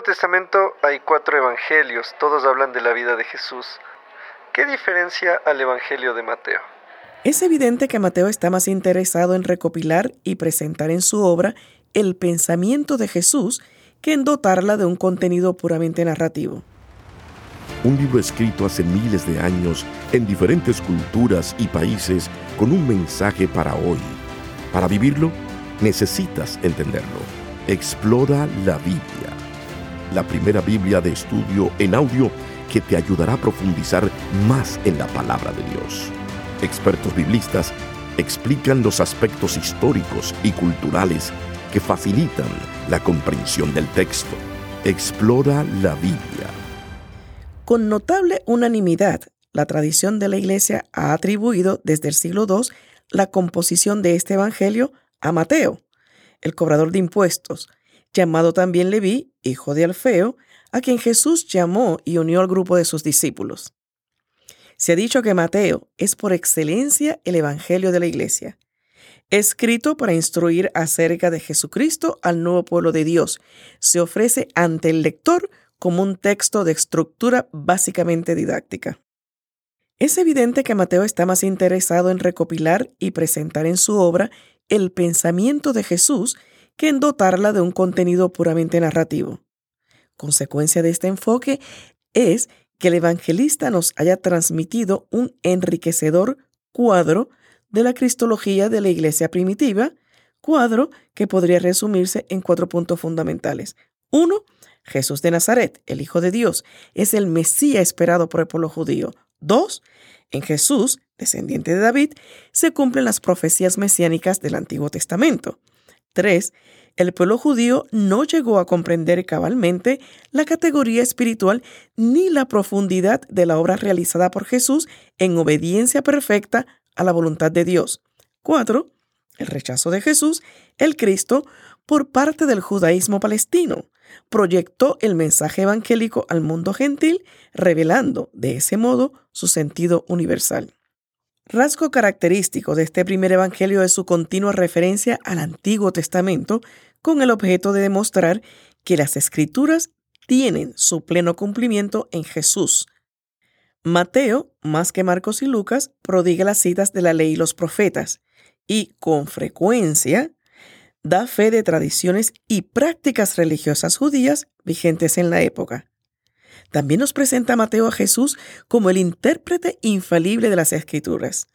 Nuevo Testamento hay cuatro evangelios, todos hablan de la vida de Jesús. ¿Qué diferencia al Evangelio de Mateo? Es evidente que Mateo está más interesado en recopilar y presentar en su obra el pensamiento de Jesús que en dotarla de un contenido puramente narrativo. Un libro escrito hace miles de años en diferentes culturas y países con un mensaje para hoy. Para vivirlo, necesitas entenderlo. Explora la Biblia, la primera Biblia de estudio en audio que te ayudará a profundizar más en la palabra de Dios. Expertos biblistas explican los aspectos históricos y culturales que facilitan la comprensión del texto. Explora la Biblia. Con notable unanimidad, la tradición de la Iglesia ha atribuido desde el siglo II la composición de este Evangelio a Mateo, el cobrador de impuestos, llamado también Leví, hijo de Alfeo, a quien Jesús llamó y unió al grupo de sus discípulos. Se ha dicho que Mateo es por excelencia el Evangelio de la Iglesia, escrito para instruir acerca de Jesucristo al nuevo pueblo de Dios. Se ofrece ante el lector como un texto de estructura básicamente didáctica. Es evidente que Mateo está más interesado en recopilar y presentar en su obra el pensamiento de Jesús que en dotarla de un contenido puramente narrativo. Consecuencia de este enfoque es que el evangelista nos haya transmitido un enriquecedor cuadro de la cristología de la iglesia primitiva, cuadro que podría resumirse en cuatro puntos fundamentales. Uno, Jesús de Nazaret, el Hijo de Dios, es el Mesías esperado por el pueblo judío. Dos, en Jesús, descendiente de David, se cumplen las profecías mesiánicas del Antiguo Testamento. Tres, el pueblo judío no llegó a comprender cabalmente la categoría espiritual ni la profundidad de la obra realizada por Jesús en obediencia perfecta a la voluntad de Dios. 4. El rechazo de Jesús, el Cristo, por parte del judaísmo palestino. Proyectó el mensaje evangélico al mundo gentil, revelando de ese modo su sentido universal. Rasgo característico de este primer evangelio es su continua referencia al Antiguo Testamento con el objeto de demostrar que las escrituras tienen su pleno cumplimiento en Jesús, Mateo, más que Marcos y Lucas, prodiga las citas de la ley y los profetas y, con frecuencia, da fe de tradiciones y prácticas religiosas judías vigentes en la época. También nos presenta Mateo a Jesús como el intérprete infalible de las escrituras.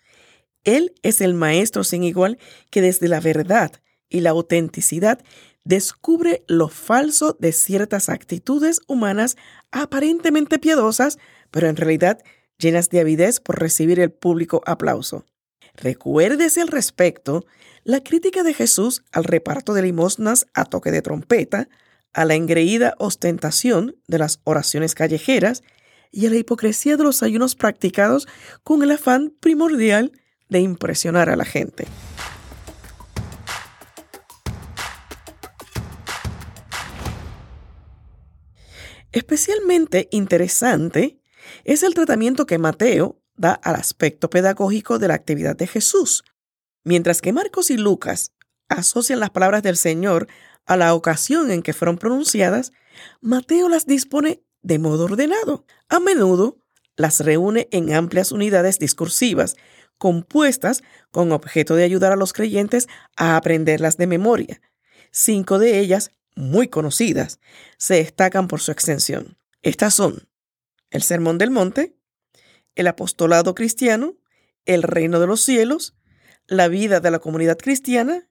Él es el maestro sin igual que desde la verdad y la autenticidad descubre lo falso de ciertas actitudes humanas aparentemente piadosas, pero en realidad llenas de avidez por recibir el público aplauso. Recuérdese al respecto la crítica de Jesús al reparto de limosnas a toque de trompeta, a la engreída ostentación de las oraciones callejeras y a la hipocresía de los ayunos practicados con el afán primordial de impresionar a la gente. Especialmente interesante es el tratamiento que Mateo da al aspecto pedagógico de la actividad de Jesús. Mientras que Marcos y Lucas asocian las palabras del Señor a la ocasión en que fueron pronunciadas, Mateo las dispone de modo ordenado. A menudo las reúne en amplias unidades discursivas, compuestas con objeto de ayudar a los creyentes a aprenderlas de memoria. Cinco de ellas, muy conocidas, se destacan por su extensión. Estas son el Sermón del Monte, el apostolado cristiano, el reino de los cielos, la vida de la comunidad cristiana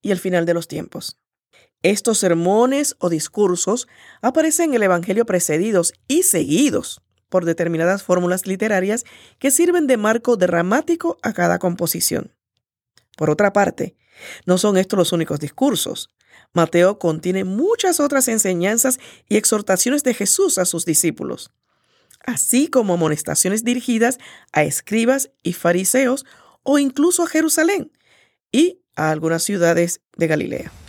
y el final de los tiempos. Estos sermones o discursos aparecen en el Evangelio precedidos y seguidos por determinadas fórmulas literarias que sirven de marco dramático a cada composición. Por otra parte, no son estos los únicos discursos. Mateo contiene muchas otras enseñanzas y exhortaciones de Jesús a sus discípulos así como amonestaciones dirigidas a escribas y fariseos o incluso a Jerusalén y a algunas ciudades de Galilea.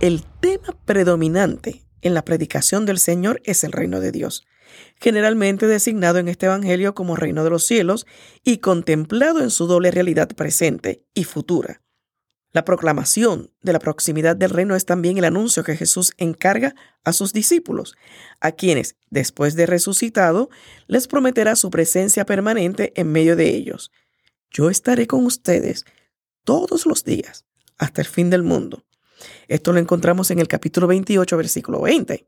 El tema predominante en la predicación del Señor es el reino de Dios, generalmente designado en este Evangelio como reino de los cielos y contemplado en su doble realidad presente y futura. La proclamación de la proximidad del reino es también el anuncio que Jesús encarga a sus discípulos, a quienes, después de resucitado, les prometerá su presencia permanente en medio de ellos. Yo estaré con ustedes todos los días hasta el fin del mundo. Esto lo encontramos en el capítulo 28, versículo 20.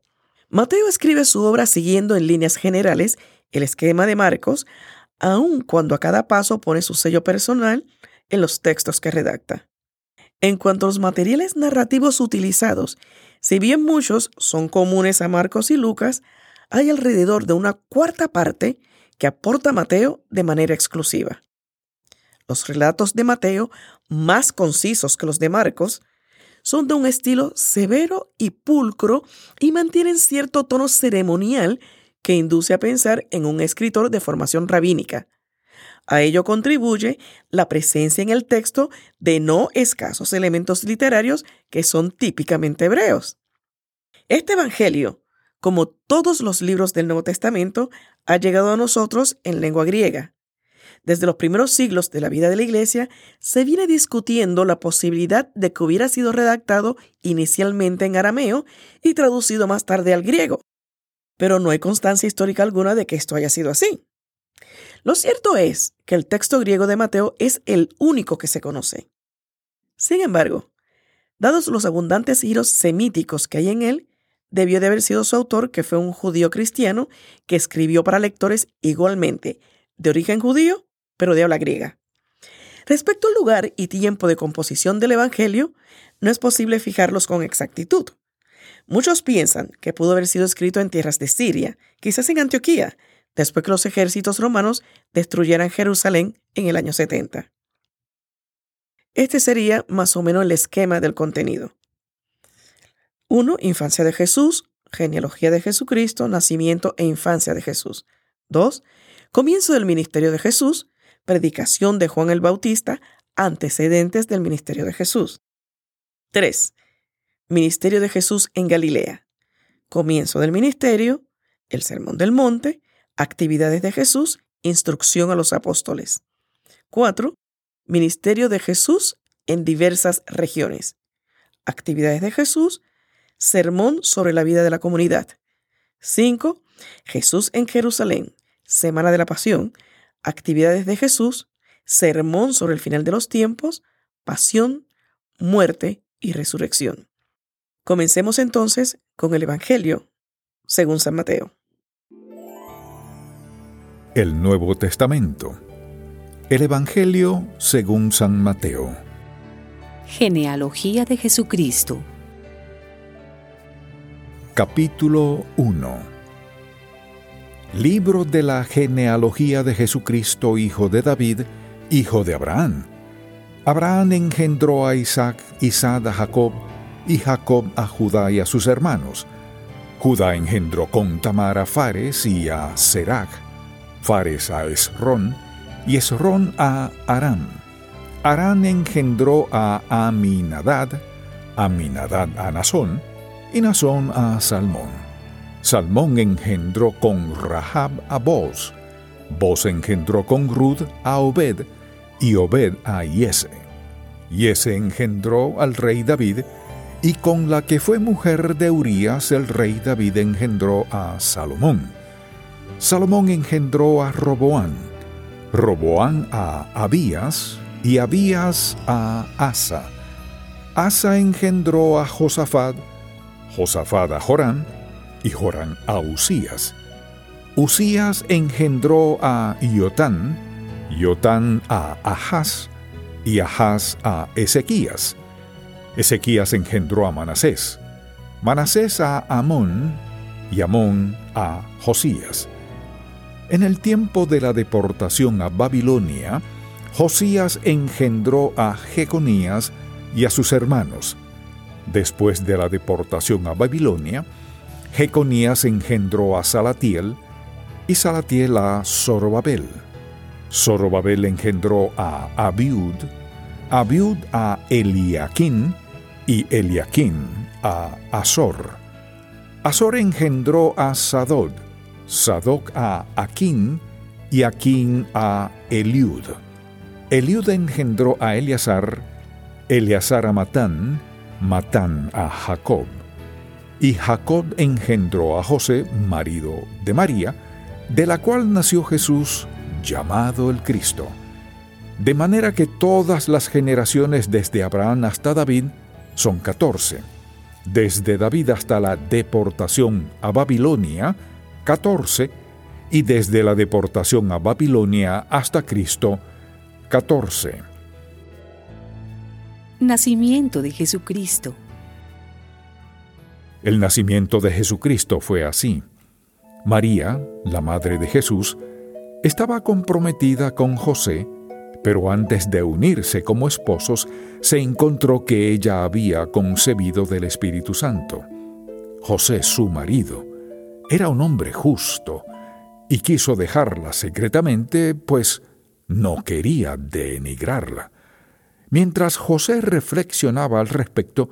Mateo escribe su obra siguiendo en líneas generales el esquema de Marcos, aun cuando a cada paso pone su sello personal en los textos que redacta. En cuanto a los materiales narrativos utilizados, si bien muchos son comunes a Marcos y Lucas, hay alrededor de una cuarta parte que aporta Mateo de manera exclusiva. Los relatos de Mateo, más concisos que los de Marcos, son de un estilo severo y pulcro y mantienen cierto tono ceremonial que induce a pensar en un escritor de formación rabínica. A ello contribuye la presencia en el texto de no escasos elementos literarios que son típicamente hebreos. Este Evangelio, como todos los libros del Nuevo Testamento, ha llegado a nosotros en lengua griega. Desde los primeros siglos de la vida de la Iglesia se viene discutiendo la posibilidad de que hubiera sido redactado inicialmente en arameo y traducido más tarde al griego. Pero no hay constancia histórica alguna de que esto haya sido así. Lo cierto es que el texto griego de Mateo es el único que se conoce. Sin embargo, dados los abundantes giros semíticos que hay en él, debió de haber sido su autor, que fue un judío cristiano, que escribió para lectores igualmente de origen judío, pero de habla griega. Respecto al lugar y tiempo de composición del Evangelio, no es posible fijarlos con exactitud. Muchos piensan que pudo haber sido escrito en tierras de Siria, quizás en Antioquía, después que los ejércitos romanos destruyeran Jerusalén en el año 70. Este sería más o menos el esquema del contenido. 1. Infancia de Jesús, genealogía de Jesucristo, nacimiento e infancia de Jesús. 2. Comienzo del ministerio de Jesús, predicación de Juan el Bautista, antecedentes del ministerio de Jesús. 3. Ministerio de Jesús en Galilea. Comienzo del ministerio, el Sermón del Monte, Actividades de Jesús, instrucción a los apóstoles. 4. Ministerio de Jesús en diversas regiones. Actividades de Jesús, sermón sobre la vida de la comunidad. 5. Jesús en Jerusalén, Semana de la Pasión, actividades de Jesús, sermón sobre el final de los tiempos, pasión, muerte y resurrección. Comencemos entonces con el Evangelio según San Mateo. El Nuevo Testamento. El Evangelio según San Mateo. Genealogía de Jesucristo. Capítulo 1. Libro de la genealogía de Jesucristo, hijo de David, hijo de Abraham. Abraham engendró a Isaac, Isaac a Jacob, y Jacob a Judá y a sus hermanos. Judá engendró con Tamar a Fares y a Serac Fares a Esrón, y Esrón a Arán. Arán engendró a Aminadad, Aminadad a Nazón, y Nazón a Salmón. Salmón engendró con Rahab a Boz, Boz engendró con Rud a Obed, y Obed a Yese. Yese engendró al rey David, y con la que fue mujer de Urías el rey David engendró a Salomón. Salomón engendró a Roboán, Roboán a Abías y Abías a Asa. Asa engendró a Josafat, Josafat a Jorán y Jorán a Usías. Usías engendró a Iotán, Iotán a Ahaz y Ahaz a Ezequías. Ezequías engendró a Manasés, Manasés a Amón y Amón a Josías. En el tiempo de la deportación a Babilonia, Josías engendró a Jeconías y a sus hermanos. Después de la deportación a Babilonia, Jeconías engendró a Salatiel y Salatiel a Zorobabel. Zorobabel engendró a Abiud, Abiud a Eliaquín y Eliaquín a Azor. Azor engendró a Sadod, Sadoc a Aquín y Aquín a Eliud. Eliud engendró a Eleazar, Eleazar a Matán, Matán a Jacob. Y Jacob engendró a José, marido de María, de la cual nació Jesús, llamado el Cristo. De manera que todas las generaciones desde Abraham hasta David son catorce. Desde David hasta la deportación a Babilonia, catorce. Y desde la deportación a Babilonia hasta Cristo, catorce. Nacimiento de Jesucristo. El nacimiento de Jesucristo fue así. María, la madre de Jesús, estaba comprometida con José, pero antes de unirse como esposos, se encontró que ella había concebido del Espíritu Santo. José, su marido, era un hombre justo y quiso dejarla secretamente, pues no quería denigrarla. Mientras José reflexionaba al respecto,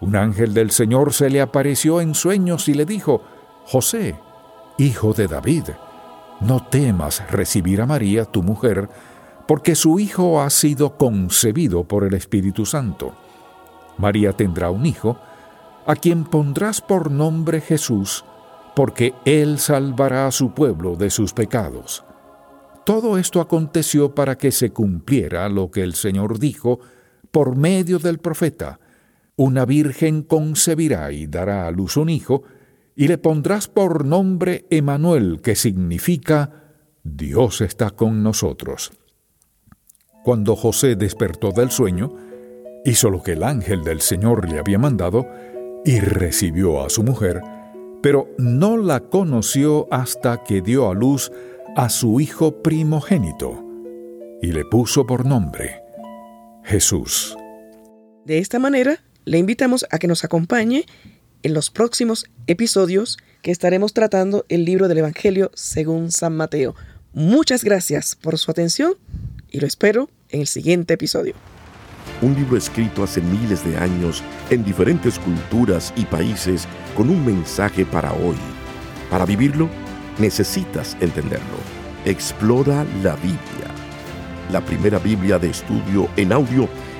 un ángel del Señor se le apareció en sueños y le dijo, José, hijo de David, no temas recibir a María, tu mujer, porque su hijo ha sido concebido por el Espíritu Santo. María tendrá un hijo, a quien pondrás por nombre Jesús, porque él salvará a su pueblo de sus pecados. Todo esto aconteció para que se cumpliera lo que el Señor dijo por medio del profeta. Una virgen concebirá y dará a luz un hijo, y le pondrás por nombre Emanuel, que significa Dios está con nosotros. Cuando José despertó del sueño, hizo lo que el ángel del Señor le había mandado y recibió a su mujer, pero no la conoció hasta que dio a luz a su hijo primogénito y le puso por nombre Jesús. De esta manera, le invitamos a que nos acompañe en los próximos episodios que estaremos tratando el libro del Evangelio según San Mateo. Muchas gracias por su atención y lo espero en el siguiente episodio. Un libro escrito hace miles de años en diferentes culturas y países con un mensaje para hoy. Para vivirlo, necesitas entenderlo. Explora la Biblia, la primera Biblia de estudio en audio